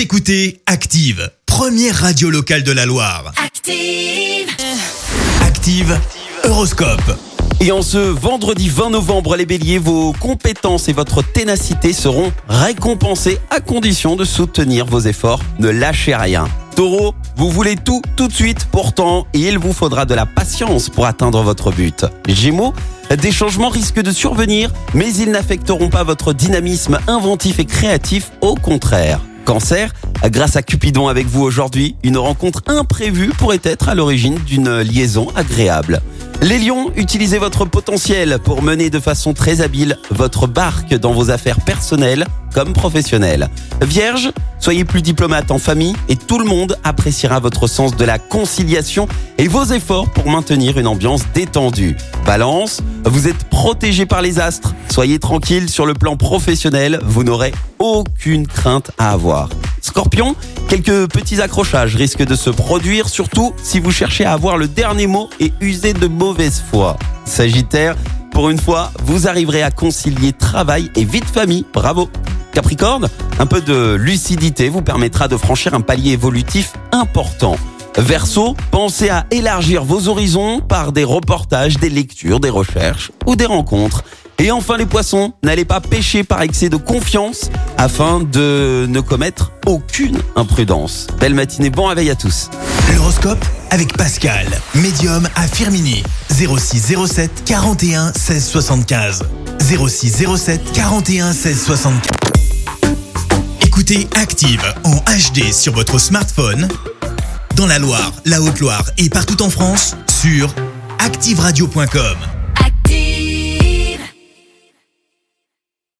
Vous écoutez Active, première radio locale de la Loire. Active. Active, Horoscope. Et en ce vendredi 20 novembre, les béliers, vos compétences et votre ténacité seront récompensées à condition de soutenir vos efforts. Ne lâchez rien. Taureau, vous voulez tout tout de suite, pourtant il vous faudra de la patience pour atteindre votre but. Gémeaux, des changements risquent de survenir, mais ils n'affecteront pas votre dynamisme inventif et créatif, au contraire. Grâce à Cupidon avec vous aujourd'hui, une rencontre imprévue pourrait être à l'origine d'une liaison agréable. Les lions, utilisez votre potentiel pour mener de façon très habile votre barque dans vos affaires personnelles comme professionnelles. Vierge, soyez plus diplomate en famille et tout le monde appréciera votre sens de la conciliation et vos efforts pour maintenir une ambiance détendue. Balance, vous êtes protégé par les astres. Soyez tranquille sur le plan professionnel, vous n'aurez aucune crainte à avoir. Scorpion, quelques petits accrochages risquent de se produire, surtout si vous cherchez à avoir le dernier mot et user de mauvaise foi. Sagittaire, pour une fois, vous arriverez à concilier travail et vie de famille. Bravo. Capricorne, un peu de lucidité vous permettra de franchir un palier évolutif important. Verseau, pensez à élargir vos horizons par des reportages, des lectures, des recherches ou des rencontres. Et enfin les poissons, n'allez pas pêcher par excès de confiance afin de ne commettre aucune imprudence. Belle matinée, bon réveil à tous. L'horoscope avec Pascal, médium à Firmini. 06 07 41 16 75. 06 07 41 16 75. Écoutez Active en HD sur votre smartphone, dans la Loire, la Haute-Loire et partout en France, sur activeradio.com.